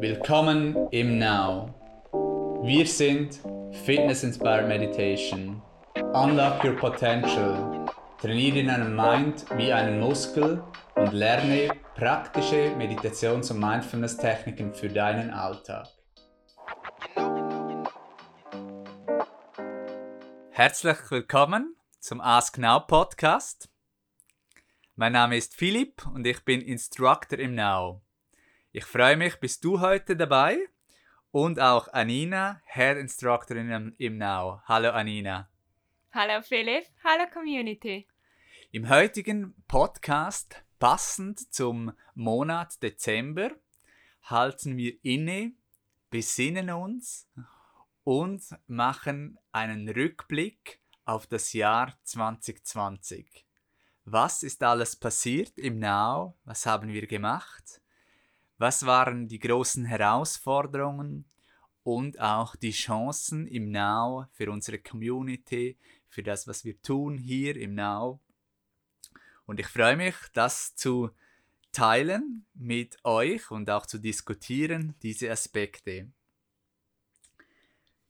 Willkommen im Now. Wir sind Fitness Inspired Meditation. Unlock your potential. Trainiere deinen Mind wie einen Muskel und lerne praktische Meditations- und Mindfulness-Techniken für deinen Alltag. Herzlich willkommen zum Ask Now Podcast. Mein Name ist Philipp und ich bin Instructor im Now. Ich freue mich, bist du heute dabei und auch Anina, Head Instructorin im Now. Hallo Anina. Hallo Philipp, hallo Community. Im heutigen Podcast, passend zum Monat Dezember, halten wir inne, besinnen uns und machen einen Rückblick auf das Jahr 2020. Was ist alles passiert im Now? Was haben wir gemacht? Was waren die großen Herausforderungen und auch die Chancen im Now für unsere Community, für das, was wir tun hier im Now? Und ich freue mich, das zu teilen mit euch und auch zu diskutieren, diese Aspekte.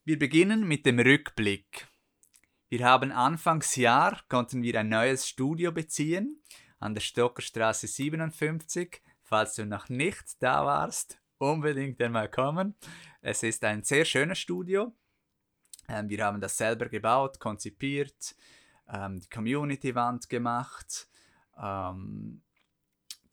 Wir beginnen mit dem Rückblick. Wir haben Anfangsjahr konnten wir ein neues Studio beziehen an der Stockerstraße 57 Falls du noch nicht da warst, unbedingt einmal kommen. Es ist ein sehr schönes Studio. Ähm, wir haben das selber gebaut, konzipiert, ähm, die Community-Wand gemacht, ähm,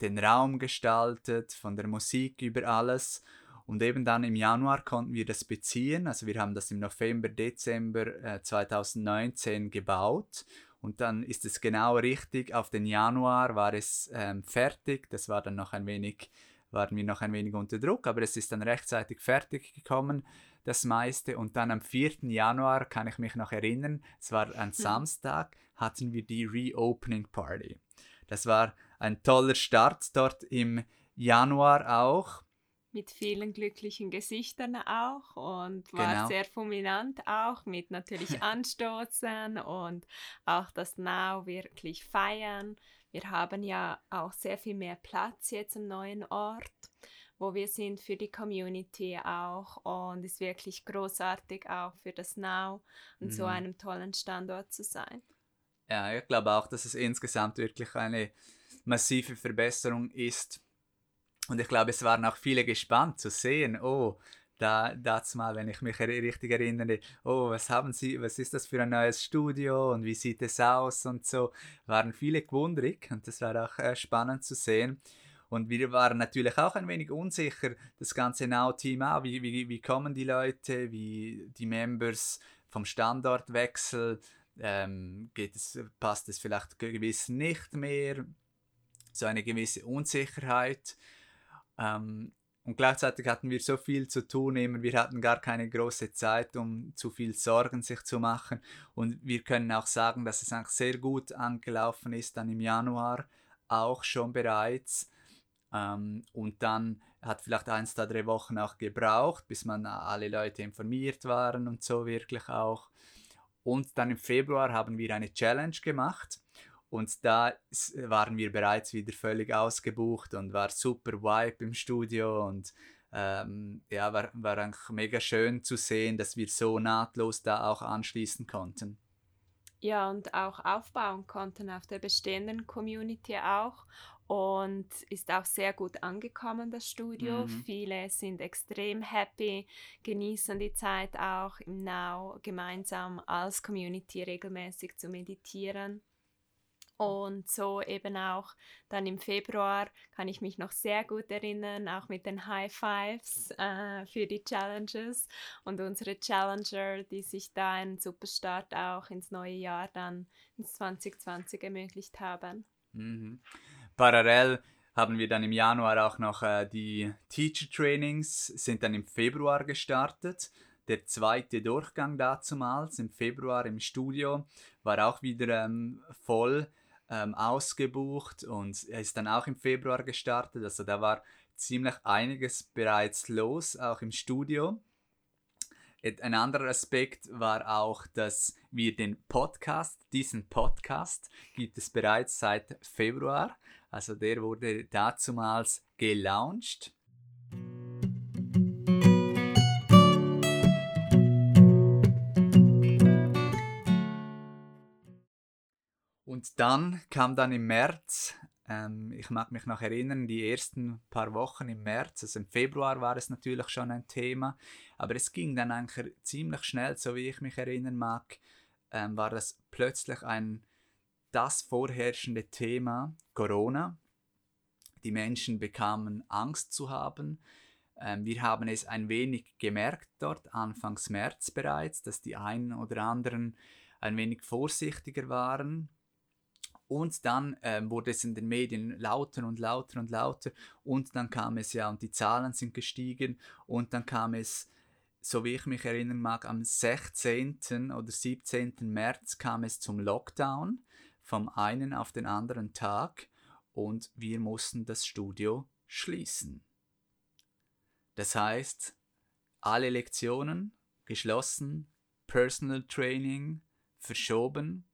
den Raum gestaltet, von der Musik über alles. Und eben dann im Januar konnten wir das beziehen. Also wir haben das im November, Dezember äh, 2019 gebaut und dann ist es genau richtig. Auf den Januar war es ähm, fertig. Das war dann noch ein wenig, waren wir noch ein wenig unter Druck, aber es ist dann rechtzeitig fertig gekommen, das meiste. Und dann am 4. Januar kann ich mich noch erinnern, es war ein mhm. Samstag, hatten wir die Reopening Party. Das war ein toller Start dort im Januar auch mit vielen glücklichen Gesichtern auch und war genau. sehr fulminant auch mit natürlich Anstoßen und auch das Now wirklich feiern. Wir haben ja auch sehr viel mehr Platz jetzt am neuen Ort, wo wir sind für die Community auch und ist wirklich großartig auch für das Now und mhm. so einem tollen Standort zu sein. Ja, ich glaube auch, dass es insgesamt wirklich eine massive Verbesserung ist und ich glaube, es waren auch viele gespannt zu sehen, oh, da das mal, wenn ich mich richtig erinnere, oh, was haben Sie, was ist das für ein neues Studio und wie sieht es aus und so, waren viele gewundrig und das war auch äh, spannend zu sehen. Und wir waren natürlich auch ein wenig unsicher, das ganze Now-Team auch, wie, wie, wie kommen die Leute, wie die Members vom Standortwechsel, ähm, geht es, passt es vielleicht gewiss nicht mehr, so eine gewisse Unsicherheit. Ähm, und gleichzeitig hatten wir so viel zu tun, immer wir hatten gar keine große Zeit, um zu viel Sorgen sich zu machen. Und wir können auch sagen, dass es eigentlich sehr gut angelaufen ist, dann im Januar auch schon bereits. Ähm, und dann hat vielleicht ein, zwei, drei Wochen auch gebraucht, bis man alle Leute informiert waren und so wirklich auch. Und dann im Februar haben wir eine Challenge gemacht und da waren wir bereits wieder völlig ausgebucht und war super Vibe im Studio und ähm, ja, war, war eigentlich mega schön zu sehen, dass wir so nahtlos da auch anschließen konnten. Ja, und auch aufbauen konnten auf der bestehenden Community auch und ist auch sehr gut angekommen, das Studio. Mhm. Viele sind extrem happy, genießen die Zeit auch im Now gemeinsam als Community regelmäßig zu meditieren. Und so eben auch dann im Februar kann ich mich noch sehr gut erinnern, auch mit den High Fives äh, für die Challenges und unsere Challenger, die sich da einen super Start auch ins neue Jahr dann ins 2020 ermöglicht haben. Mhm. Parallel haben wir dann im Januar auch noch äh, die Teacher Trainings, sind dann im Februar gestartet. Der zweite Durchgang dazumals im Februar im Studio war auch wieder ähm, voll ähm, ausgebucht und er ist dann auch im Februar gestartet. Also da war ziemlich einiges bereits los, auch im Studio. Ein anderer Aspekt war auch, dass wir den Podcast, diesen Podcast gibt es bereits seit Februar. Also der wurde dazumals gelauncht. Und dann kam dann im März, ähm, ich mag mich noch erinnern, die ersten paar Wochen im März, also im Februar war es natürlich schon ein Thema, aber es ging dann eigentlich ziemlich schnell, so wie ich mich erinnern mag, ähm, war das plötzlich ein das vorherrschende Thema Corona. Die Menschen bekamen Angst zu haben. Ähm, wir haben es ein wenig gemerkt dort, Anfangs März bereits, dass die einen oder anderen ein wenig vorsichtiger waren. Und dann ähm, wurde es in den Medien lauter und lauter und lauter. Und dann kam es ja, und die Zahlen sind gestiegen. Und dann kam es, so wie ich mich erinnern mag, am 16. oder 17. März kam es zum Lockdown vom einen auf den anderen Tag. Und wir mussten das Studio schließen. Das heißt, alle Lektionen geschlossen, Personal Training verschoben,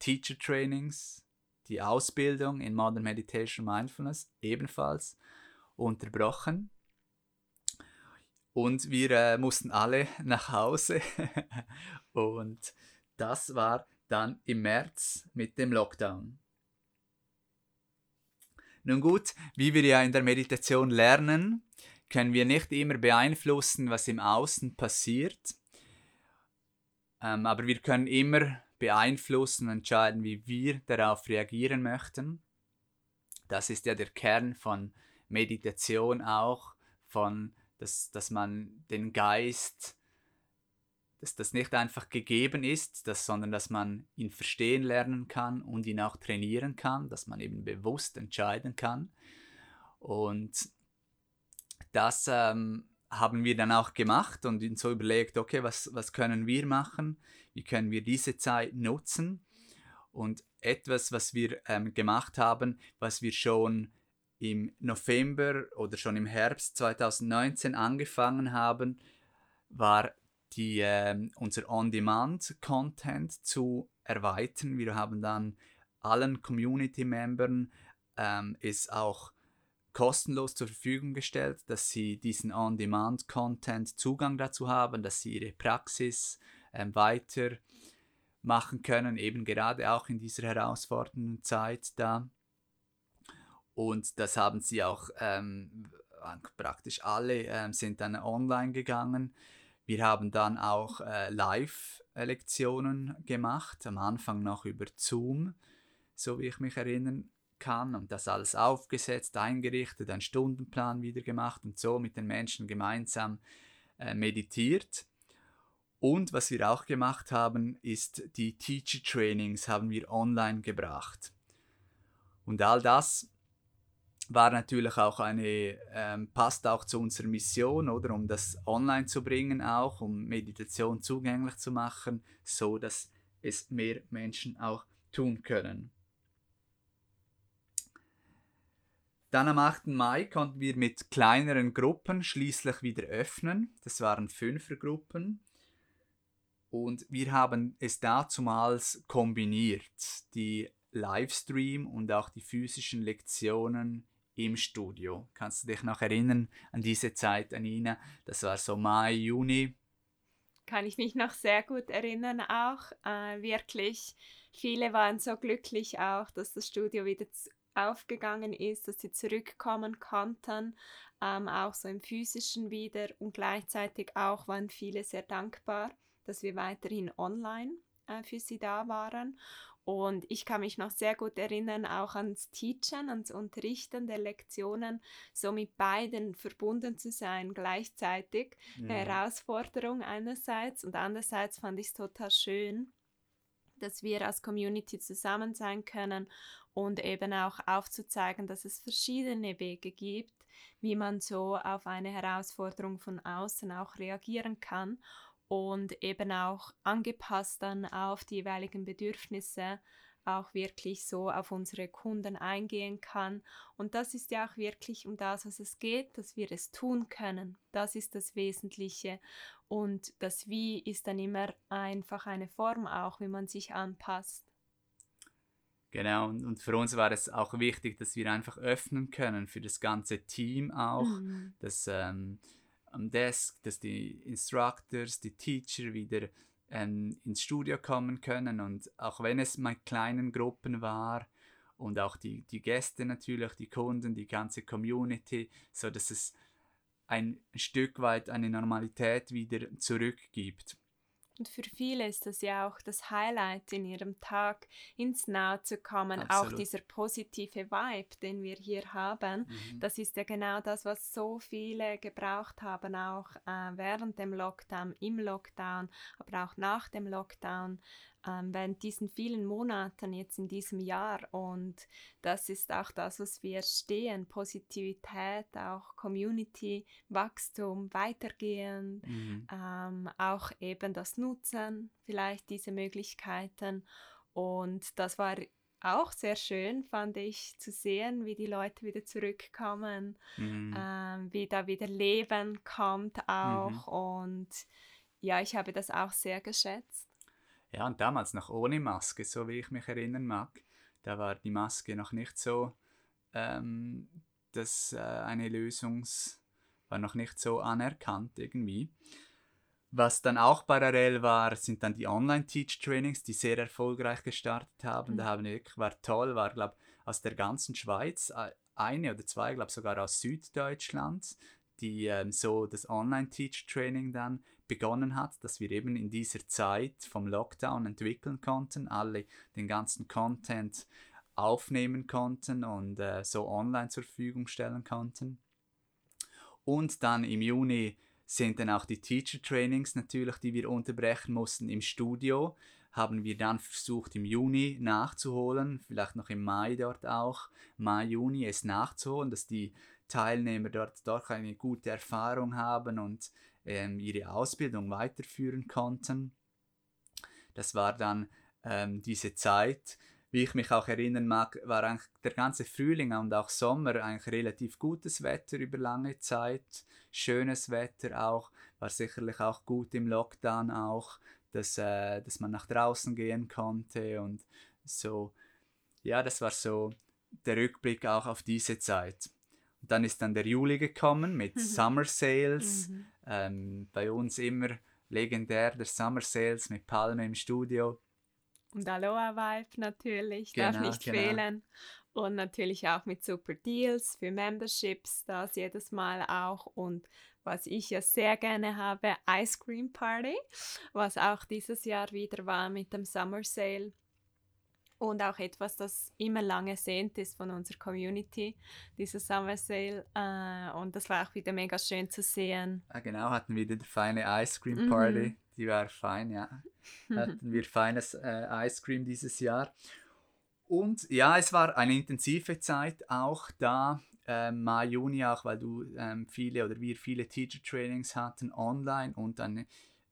Teacher Trainings, die Ausbildung in Modern Meditation Mindfulness ebenfalls unterbrochen. Und wir äh, mussten alle nach Hause. und das war dann im März mit dem Lockdown. Nun gut, wie wir ja in der Meditation lernen, können wir nicht immer beeinflussen, was im Außen passiert, ähm, aber wir können immer beeinflussen und entscheiden, wie wir darauf reagieren möchten. Das ist ja der Kern von Meditation auch, von dass, dass man den Geist, dass das nicht einfach gegeben ist, dass, sondern dass man ihn verstehen lernen kann und ihn auch trainieren kann, dass man eben bewusst entscheiden kann. Und das ähm, haben wir dann auch gemacht und so überlegt, okay, was, was können wir machen? Wie können wir diese Zeit nutzen? Und etwas, was wir ähm, gemacht haben, was wir schon im November oder schon im Herbst 2019 angefangen haben, war die, äh, unser On-Demand-Content zu erweitern. Wir haben dann allen Community-Membern ähm, ist auch kostenlos zur Verfügung gestellt, dass sie diesen On-Demand-Content Zugang dazu haben, dass sie ihre Praxis ähm, weiter machen können, eben gerade auch in dieser herausfordernden Zeit da. Und das haben sie auch ähm, praktisch alle ähm, sind dann online gegangen. Wir haben dann auch äh, Live-Lektionen gemacht, am Anfang noch über Zoom, so wie ich mich erinnern kann und das alles aufgesetzt, eingerichtet, einen Stundenplan wieder gemacht und so mit den Menschen gemeinsam äh, meditiert. Und was wir auch gemacht haben, ist die Teacher Trainings haben wir online gebracht. Und all das war natürlich auch eine, ähm, passt auch zu unserer Mission, oder um das online zu bringen auch, um Meditation zugänglich zu machen, so dass es mehr Menschen auch tun können. Dann am 8. Mai konnten wir mit kleineren Gruppen schließlich wieder öffnen. Das waren Fünfergruppen. Und wir haben es dazumals kombiniert, die Livestream und auch die physischen Lektionen im Studio. Kannst du dich noch erinnern an diese Zeit, Anina? Das war so Mai, Juni. Kann ich mich noch sehr gut erinnern auch. Äh, wirklich, viele waren so glücklich auch, dass das Studio wieder aufgegangen ist, dass sie zurückkommen konnten, ähm, auch so im physischen wieder und gleichzeitig auch waren viele sehr dankbar, dass wir weiterhin online äh, für sie da waren. Und ich kann mich noch sehr gut erinnern, auch ans Teachen, ans Unterrichten der Lektionen, so mit beiden verbunden zu sein gleichzeitig. Mhm. Eine Herausforderung einerseits und andererseits fand ich es total schön, dass wir als Community zusammen sein können und eben auch aufzuzeigen, dass es verschiedene Wege gibt, wie man so auf eine Herausforderung von außen auch reagieren kann und eben auch angepasst dann auf die jeweiligen Bedürfnisse auch wirklich so auf unsere Kunden eingehen kann. Und das ist ja auch wirklich um das, was es geht, dass wir es tun können. Das ist das Wesentliche. Und das Wie ist dann immer einfach eine Form auch, wie man sich anpasst. Genau, und, für uns war es auch wichtig, dass wir einfach öffnen können für das ganze Team auch, mhm. dass ähm, am Desk, dass die Instructors, die Teacher wieder ähm, ins Studio kommen können und auch wenn es mal kleinen Gruppen war und auch die, die Gäste natürlich, die Kunden, die ganze Community, so dass es ein Stück weit eine Normalität wieder zurückgibt. Und für viele ist das ja auch das Highlight in ihrem Tag, ins Now zu kommen. Absolut. Auch dieser positive Vibe, den wir hier haben, mhm. das ist ja genau das, was so viele gebraucht haben, auch äh, während dem Lockdown, im Lockdown, aber auch nach dem Lockdown ähm, während diesen vielen Monaten jetzt in diesem Jahr. Und das ist auch das, was wir stehen. Positivität, auch Community, Wachstum, weitergehen, mhm. ähm, auch eben das Nutzen, vielleicht diese Möglichkeiten. Und das war auch sehr schön, fand ich, zu sehen, wie die Leute wieder zurückkommen, mhm. ähm, wie da wieder Leben kommt auch. Mhm. Und ja, ich habe das auch sehr geschätzt. Ja, und damals noch ohne Maske, so wie ich mich erinnern mag. Da war die Maske noch nicht so, ähm, dass äh, eine Lösung war noch nicht so anerkannt irgendwie. Was dann auch parallel war, sind dann die Online-Teach-Trainings, die sehr erfolgreich gestartet haben. Mhm. Da haben wir, war toll, war glaube aus der ganzen Schweiz äh, eine oder zwei, glaube sogar aus Süddeutschland, die ähm, so das Online-Teach-Training dann begonnen hat, dass wir eben in dieser Zeit vom Lockdown entwickeln konnten, alle den ganzen Content aufnehmen konnten und äh, so online zur Verfügung stellen konnten. Und dann im Juni sind dann auch die Teacher Trainings natürlich, die wir unterbrechen mussten im Studio, haben wir dann versucht im Juni nachzuholen, vielleicht noch im Mai dort auch, Mai, Juni es nachzuholen, dass die Teilnehmer dort doch eine gute Erfahrung haben und ähm, ihre Ausbildung weiterführen konnten. Das war dann ähm, diese Zeit. Wie ich mich auch erinnern mag, war eigentlich der ganze Frühling und auch Sommer eigentlich relativ gutes Wetter über lange Zeit. Schönes Wetter auch, war sicherlich auch gut im Lockdown auch, dass, äh, dass man nach draußen gehen konnte und so. Ja, das war so der Rückblick auch auf diese Zeit. Dann ist dann der Juli gekommen mit mhm. Summer Sales. Mhm. Ähm, bei uns immer legendär der Summer Sales mit Palme im Studio. Und Aloha Vibe natürlich, genau, darf nicht genau. fehlen. Und natürlich auch mit super Deals für Memberships, das jedes Mal auch. Und was ich ja sehr gerne habe, Ice Cream Party, was auch dieses Jahr wieder war mit dem Summer Sale und auch etwas, das immer lange sehnt ist von unserer Community, dieser Summer Sale. Äh, und das war auch wieder mega schön zu sehen. Ja, genau, hatten wir die feine Ice Cream Party. Mhm. Die war fein, ja. hatten wir feines äh, Ice Cream dieses Jahr. Und ja, es war eine intensive Zeit auch da. Ähm, Mai, Juni auch, weil du ähm, viele oder wir viele Teacher Trainings hatten online und dann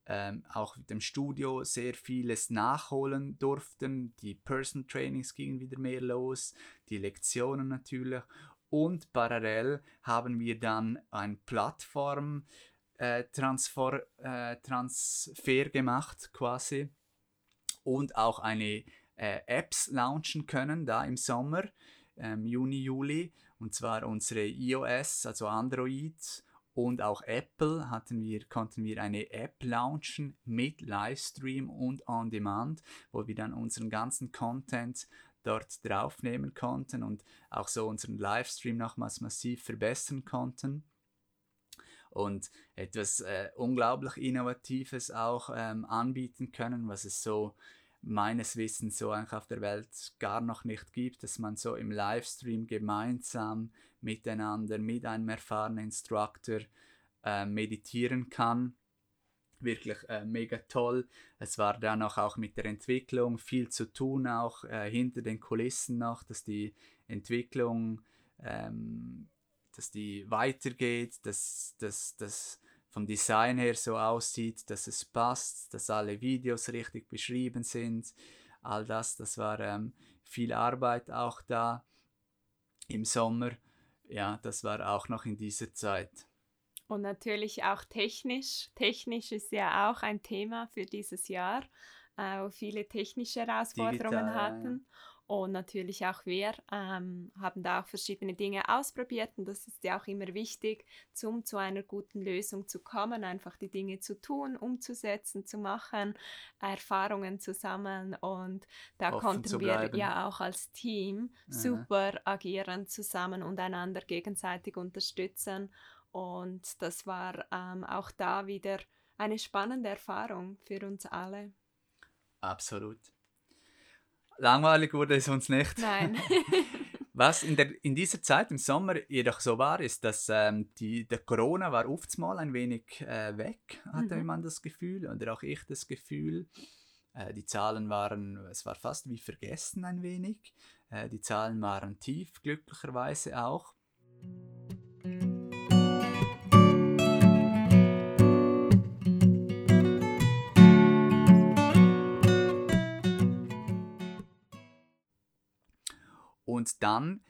ähm, auch mit dem Studio sehr vieles nachholen durften. Die Person Trainings gingen wieder mehr los, die Lektionen natürlich. Und parallel haben wir dann ein Plattform äh, Transfer, äh, Transfer gemacht quasi und auch eine äh, Apps launchen können da im Sommer, ähm, Juni, Juli. Und zwar unsere iOS, also Android und auch Apple hatten wir, konnten wir eine App launchen mit Livestream und On Demand, wo wir dann unseren ganzen Content dort draufnehmen konnten und auch so unseren Livestream nochmals massiv verbessern konnten. Und etwas äh, unglaublich Innovatives auch ähm, anbieten können, was es so meines Wissens so eigentlich auf der Welt gar noch nicht gibt, dass man so im Livestream gemeinsam miteinander mit einem erfahrenen Instructor äh, meditieren kann. Wirklich äh, mega toll. Es war dann auch, auch mit der Entwicklung viel zu tun, auch äh, hinter den Kulissen noch, dass die Entwicklung, ähm, dass die weitergeht, dass das vom Design her so aussieht, dass es passt, dass alle Videos richtig beschrieben sind. All das, das war ähm, viel Arbeit auch da im Sommer ja, das war auch noch in dieser Zeit. Und natürlich auch technisch. Technisch ist ja auch ein Thema für dieses Jahr, äh, wo viele technische Herausforderungen Digital, hatten. Und natürlich auch wir ähm, haben da auch verschiedene Dinge ausprobiert und das ist ja auch immer wichtig, um zu einer guten Lösung zu kommen, einfach die Dinge zu tun, umzusetzen, zu machen, Erfahrungen zu sammeln und da Offen konnten wir ja auch als Team super agieren zusammen und einander gegenseitig unterstützen und das war ähm, auch da wieder eine spannende Erfahrung für uns alle. Absolut. Langweilig wurde es uns nicht. Nein. Was in, der, in dieser Zeit im Sommer jedoch so war, ist, dass ähm, die, der Corona war oftmals ein wenig äh, weg, hatte mhm. man das Gefühl, oder auch ich das Gefühl. Äh, die Zahlen waren, es war fast wie vergessen ein wenig. Äh, die Zahlen waren tief, glücklicherweise auch. Und dann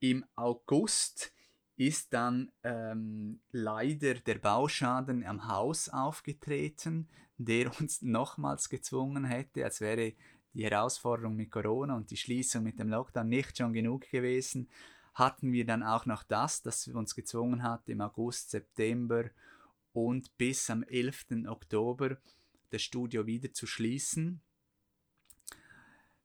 im August ist dann ähm, leider der Bauschaden am Haus aufgetreten, der uns nochmals gezwungen hätte, als wäre die Herausforderung mit Corona und die Schließung mit dem Lockdown nicht schon genug gewesen, hatten wir dann auch noch das, das uns gezwungen hat, im August, September und bis am 11. Oktober das Studio wieder zu schließen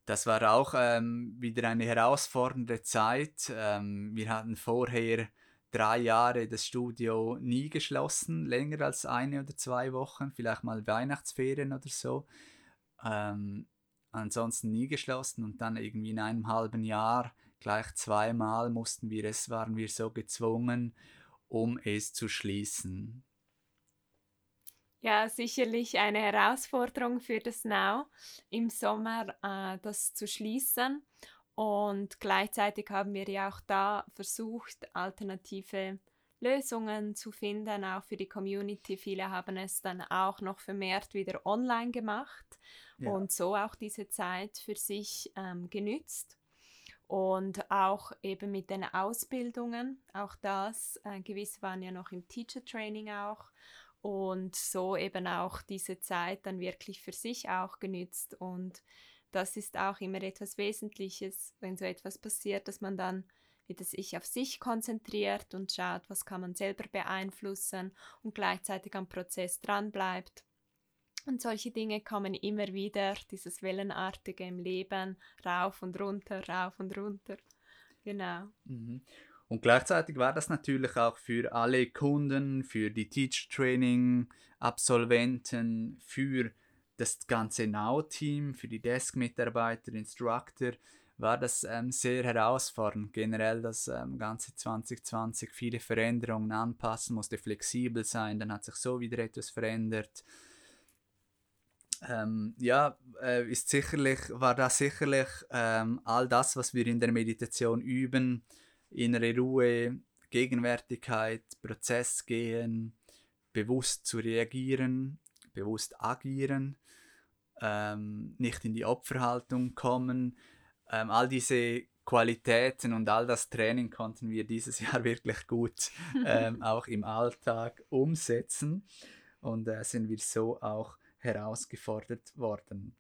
das war auch ähm, wieder eine herausfordernde Zeit. Ähm, wir hatten vorher drei Jahre das Studio nie geschlossen, länger als eine oder zwei Wochen, vielleicht mal Weihnachtsferien oder so. Ähm, ansonsten nie geschlossen und dann irgendwie in einem halben Jahr gleich zweimal mussten wir es, waren wir so gezwungen, um es zu schließen. Ja, sicherlich eine Herausforderung für das Now im Sommer, äh, das zu schließen. Und gleichzeitig haben wir ja auch da versucht, alternative Lösungen zu finden, auch für die Community. Viele haben es dann auch noch vermehrt wieder online gemacht ja. und so auch diese Zeit für sich ähm, genützt. Und auch eben mit den Ausbildungen, auch das, äh, gewiss waren ja noch im Teacher Training auch und so eben auch diese Zeit dann wirklich für sich auch genützt. Und das ist auch immer etwas Wesentliches, wenn so etwas passiert, dass man dann wieder sich auf sich konzentriert und schaut, was kann man selber beeinflussen und gleichzeitig am Prozess dranbleibt. Und solche Dinge kommen immer wieder, dieses Wellenartige im Leben, rauf und runter, rauf und runter. Genau. Mhm. Und gleichzeitig war das natürlich auch für alle Kunden, für die Teacher Training Absolventen, für das ganze Now-Team, für die Desk-Mitarbeiter, Instructor, war das ähm, sehr herausfordernd. Generell das ähm, ganze 2020 viele Veränderungen anpassen, musste flexibel sein, dann hat sich so wieder etwas verändert. Ähm, ja, äh, ist sicherlich, war das sicherlich ähm, all das, was wir in der Meditation üben, innere Ruhe, Gegenwärtigkeit, Prozess gehen, bewusst zu reagieren, bewusst agieren, ähm, nicht in die Opferhaltung kommen. Ähm, all diese Qualitäten und all das Training konnten wir dieses Jahr wirklich gut ähm, auch im Alltag umsetzen und äh, sind wir so auch herausgefordert worden.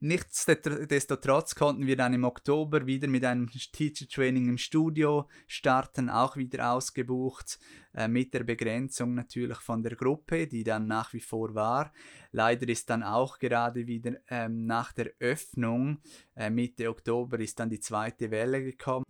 Nichtsdestotrotz konnten wir dann im Oktober wieder mit einem Teacher Training im Studio starten, auch wieder ausgebucht, äh, mit der Begrenzung natürlich von der Gruppe, die dann nach wie vor war. Leider ist dann auch gerade wieder ähm, nach der Öffnung, äh, Mitte Oktober, ist dann die zweite Welle gekommen.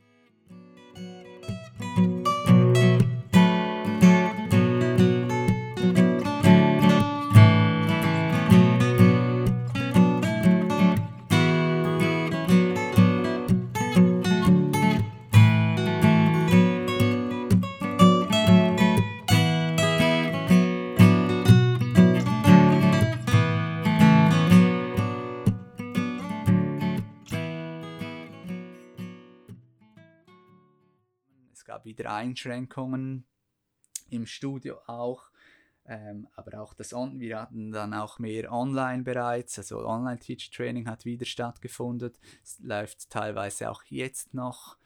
Wieder Einschränkungen im Studio auch. Ähm, aber auch das On wir hatten dann auch mehr online bereits, also Online-Teach-Training hat wieder stattgefunden. Es läuft teilweise auch jetzt noch.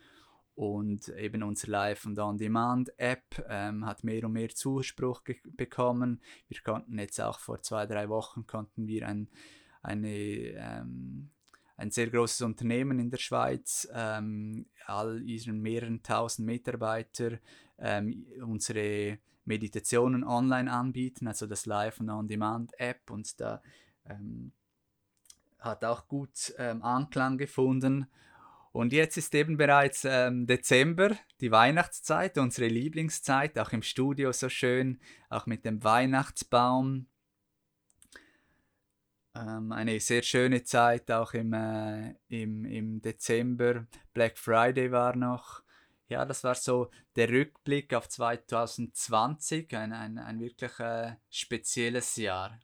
Und eben unsere Live- und On-Demand-App ähm, hat mehr und mehr Zuspruch bekommen. Wir konnten jetzt auch vor zwei, drei Wochen konnten wir ein, eine, ähm, ein sehr großes Unternehmen in der Schweiz, ähm, all ihren mehreren tausend Mitarbeiter, ähm, unsere Meditationen online anbieten, also das Live- und On-Demand-App und da ähm, hat auch gut ähm, Anklang gefunden. Und jetzt ist eben bereits ähm, Dezember, die Weihnachtszeit, unsere Lieblingszeit, auch im Studio so schön, auch mit dem Weihnachtsbaum. Ähm, eine sehr schöne Zeit, auch im, äh, im, im Dezember. Black Friday war noch. Ja, das war so der Rückblick auf 2020, ein, ein, ein wirklich äh, spezielles Jahr.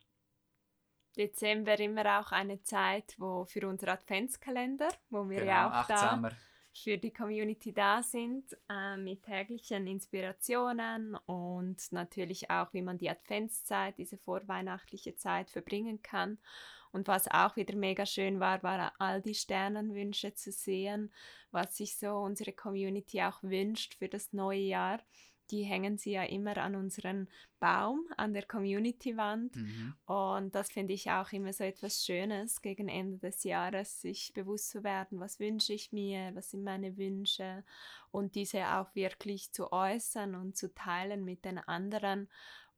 Dezember immer auch eine Zeit, wo für unser Adventskalender, wo wir genau, ja auch achtsamer. da für die Community da sind, äh, mit täglichen Inspirationen und natürlich auch, wie man die Adventszeit, diese vorweihnachtliche Zeit verbringen kann. Und was auch wieder mega schön war, war all die Sternenwünsche zu sehen, was sich so unsere Community auch wünscht für das neue Jahr die hängen sie ja immer an unseren Baum, an der Community-Wand. Mhm. Und das finde ich auch immer so etwas Schönes, gegen Ende des Jahres sich bewusst zu werden, was wünsche ich mir, was sind meine Wünsche und diese auch wirklich zu äußern und zu teilen mit den anderen.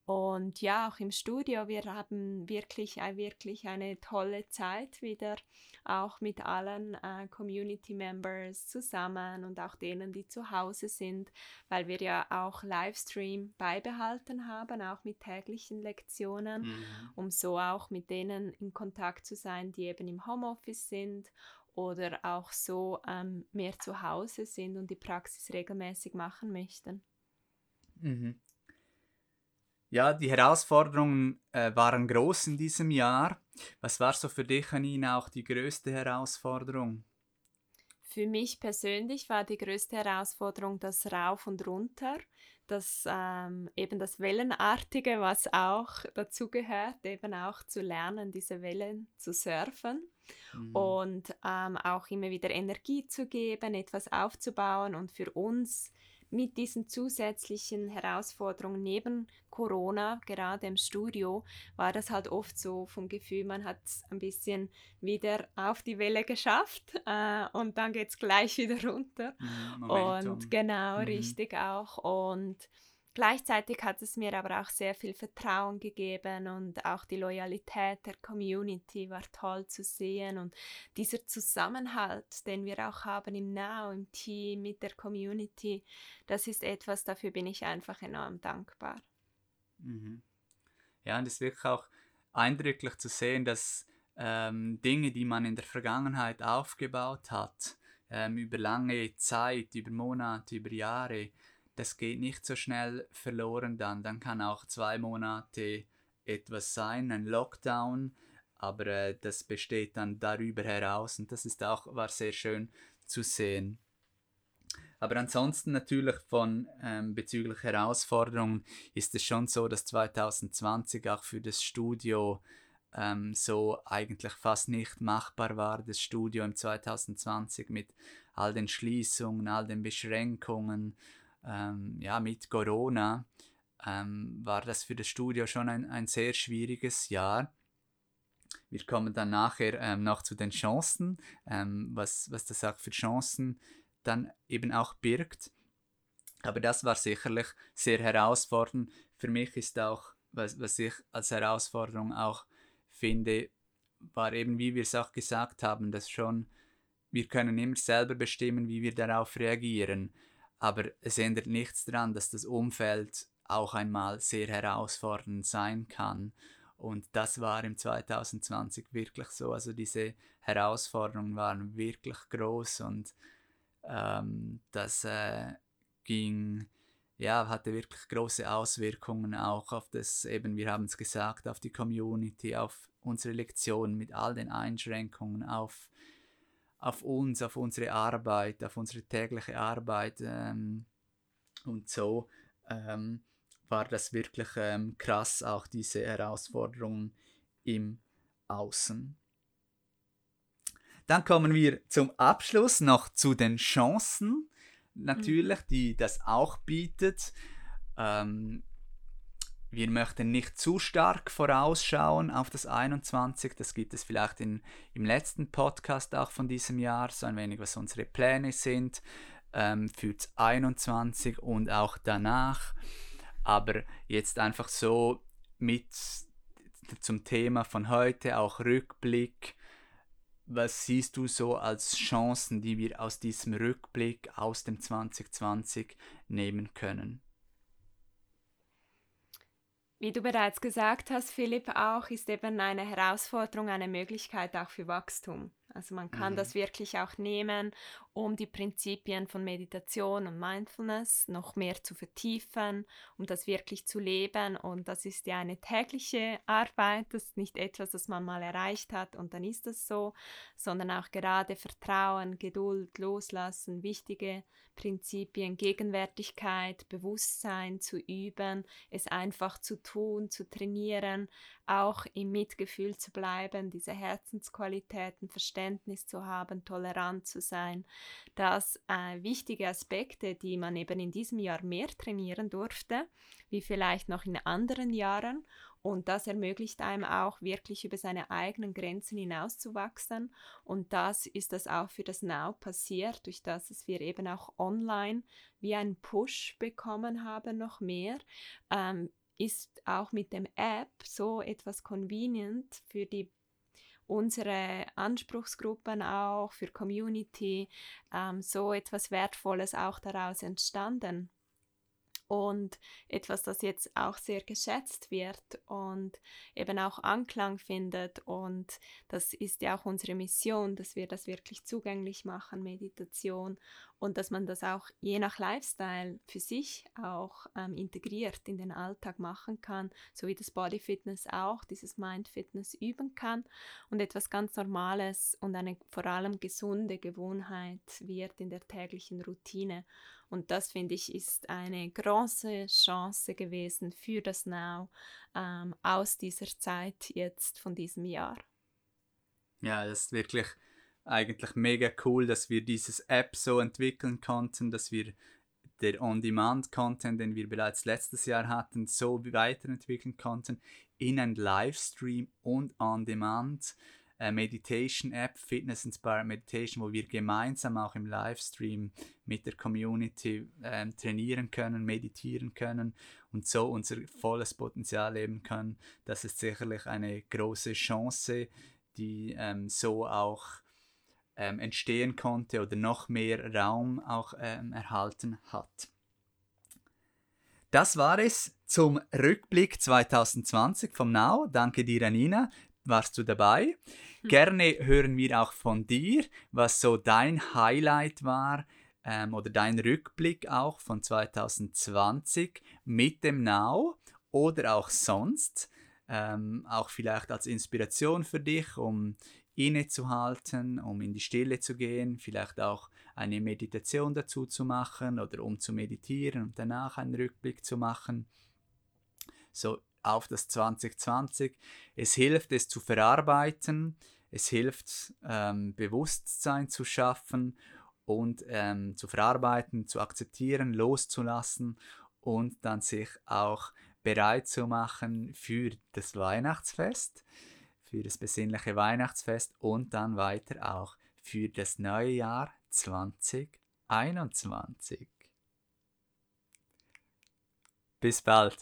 Und ja, auch im Studio, wir haben wirklich, wirklich eine tolle Zeit wieder, auch mit allen äh, Community Members zusammen und auch denen, die zu Hause sind, weil wir ja auch Livestream beibehalten haben, auch mit täglichen Lektionen, mhm. um so auch mit denen in Kontakt zu sein, die eben im Homeoffice sind oder auch so ähm, mehr zu Hause sind und die Praxis regelmäßig machen möchten. Mhm. Ja, die Herausforderungen äh, waren groß in diesem Jahr. Was war so für dich, Anina, auch die größte Herausforderung? Für mich persönlich war die größte Herausforderung das Rauf und Runter, das ähm, eben das Wellenartige, was auch dazu gehört, eben auch zu lernen, diese Wellen zu surfen mhm. und ähm, auch immer wieder Energie zu geben, etwas aufzubauen und für uns mit diesen zusätzlichen Herausforderungen neben Corona, gerade im Studio, war das halt oft so vom Gefühl, man hat es ein bisschen wieder auf die Welle geschafft äh, und dann geht es gleich wieder runter. Mhm, und genau, mhm. richtig auch. Und Gleichzeitig hat es mir aber auch sehr viel Vertrauen gegeben und auch die Loyalität der Community war toll zu sehen und dieser Zusammenhalt, den wir auch haben im Now, im Team, mit der Community, das ist etwas, dafür bin ich einfach enorm dankbar. Mhm. Ja, und es ist wirklich auch eindrücklich zu sehen, dass ähm, Dinge, die man in der Vergangenheit aufgebaut hat, ähm, über lange Zeit, über Monate, über Jahre, das geht nicht so schnell verloren dann. Dann kann auch zwei Monate etwas sein, ein Lockdown, aber äh, das besteht dann darüber heraus und das ist auch war sehr schön zu sehen. Aber ansonsten natürlich von ähm, bezüglich Herausforderungen ist es schon so, dass 2020 auch für das Studio ähm, so eigentlich fast nicht machbar war. Das Studio im 2020 mit all den Schließungen, all den Beschränkungen ähm, ja, mit Corona ähm, war das für das Studio schon ein, ein sehr schwieriges Jahr. Wir kommen dann nachher ähm, noch zu den Chancen, ähm, was, was das auch für Chancen dann eben auch birgt. Aber das war sicherlich sehr herausfordernd. Für mich ist auch, was, was ich als Herausforderung auch finde, war eben, wie wir es auch gesagt haben, dass schon wir können immer selber bestimmen, wie wir darauf reagieren. Aber es ändert nichts daran, dass das Umfeld auch einmal sehr herausfordernd sein kann. Und das war im 2020 wirklich so. Also diese Herausforderungen waren wirklich groß und ähm, das äh, ging, ja, hatte wirklich große Auswirkungen auch auf das, eben, wir haben es gesagt, auf die Community, auf unsere Lektionen mit all den Einschränkungen, auf auf uns, auf unsere Arbeit, auf unsere tägliche Arbeit. Ähm, und so ähm, war das wirklich ähm, krass, auch diese Herausforderungen im Außen. Dann kommen wir zum Abschluss noch zu den Chancen, natürlich, mhm. die das auch bietet. Ähm, wir möchten nicht zu stark vorausschauen auf das 21. Das gibt es vielleicht in, im letzten Podcast auch von diesem Jahr, so ein wenig, was unsere Pläne sind ähm, für das 21 und auch danach. Aber jetzt einfach so mit zum Thema von heute, auch Rückblick. Was siehst du so als Chancen, die wir aus diesem Rückblick aus dem 2020 nehmen können? Wie du bereits gesagt hast, Philipp, auch ist eben eine Herausforderung eine Möglichkeit auch für Wachstum. Also man kann mhm. das wirklich auch nehmen, um die Prinzipien von Meditation und Mindfulness noch mehr zu vertiefen, um das wirklich zu leben. Und das ist ja eine tägliche Arbeit, das ist nicht etwas, das man mal erreicht hat und dann ist das so, sondern auch gerade Vertrauen, Geduld, Loslassen, wichtige Prinzipien, Gegenwärtigkeit, Bewusstsein zu üben, es einfach zu tun, zu trainieren, auch im Mitgefühl zu bleiben, diese Herzensqualitäten, Verständnis zu haben, tolerant zu sein. Das äh, wichtige Aspekte, die man eben in diesem Jahr mehr trainieren durfte, wie vielleicht noch in anderen Jahren. Und das ermöglicht einem auch wirklich über seine eigenen Grenzen hinauszuwachsen. Und das ist das auch für das Now passiert, durch das wir eben auch online wie einen Push bekommen haben, noch mehr. Ähm, ist auch mit dem App so etwas convenient für die unsere Anspruchsgruppen auch, für Community, ähm, so etwas Wertvolles auch daraus entstanden und etwas, das jetzt auch sehr geschätzt wird und eben auch Anklang findet. Und das ist ja auch unsere Mission, dass wir das wirklich zugänglich machen, Meditation, und dass man das auch je nach Lifestyle für sich auch ähm, integriert in den Alltag machen kann, so wie das Body Fitness auch, dieses Mind Fitness üben kann und etwas ganz Normales und eine vor allem gesunde Gewohnheit wird in der täglichen Routine. Und das finde ich ist eine große Chance gewesen für das Now ähm, aus dieser Zeit jetzt von diesem Jahr. Ja, das ist wirklich eigentlich mega cool, dass wir dieses App so entwickeln konnten, dass wir der On-Demand-Content, den wir bereits letztes Jahr hatten, so weiterentwickeln konnten in ein Livestream und On-Demand. Äh, Meditation App, Fitness Inspired Meditation, wo wir gemeinsam auch im Livestream mit der Community äh, trainieren können, meditieren können und so unser volles Potenzial leben können. Das ist sicherlich eine große Chance, die ähm, so auch ähm, entstehen konnte oder noch mehr Raum auch ähm, erhalten hat. Das war es zum Rückblick 2020 vom Now. Danke dir, Anina. Warst du dabei? Hm. Gerne hören wir auch von dir, was so dein Highlight war ähm, oder dein Rückblick auch von 2020 mit dem Now oder auch sonst. Ähm, auch vielleicht als Inspiration für dich, um innezuhalten, um in die Stille zu gehen, vielleicht auch eine Meditation dazu zu machen oder um zu meditieren und danach einen Rückblick zu machen. So auf das 2020. Es hilft, es zu verarbeiten, es hilft, ähm, Bewusstsein zu schaffen und ähm, zu verarbeiten, zu akzeptieren, loszulassen und dann sich auch bereit zu machen für das Weihnachtsfest, für das besinnliche Weihnachtsfest und dann weiter auch für das neue Jahr 2021. Bis bald.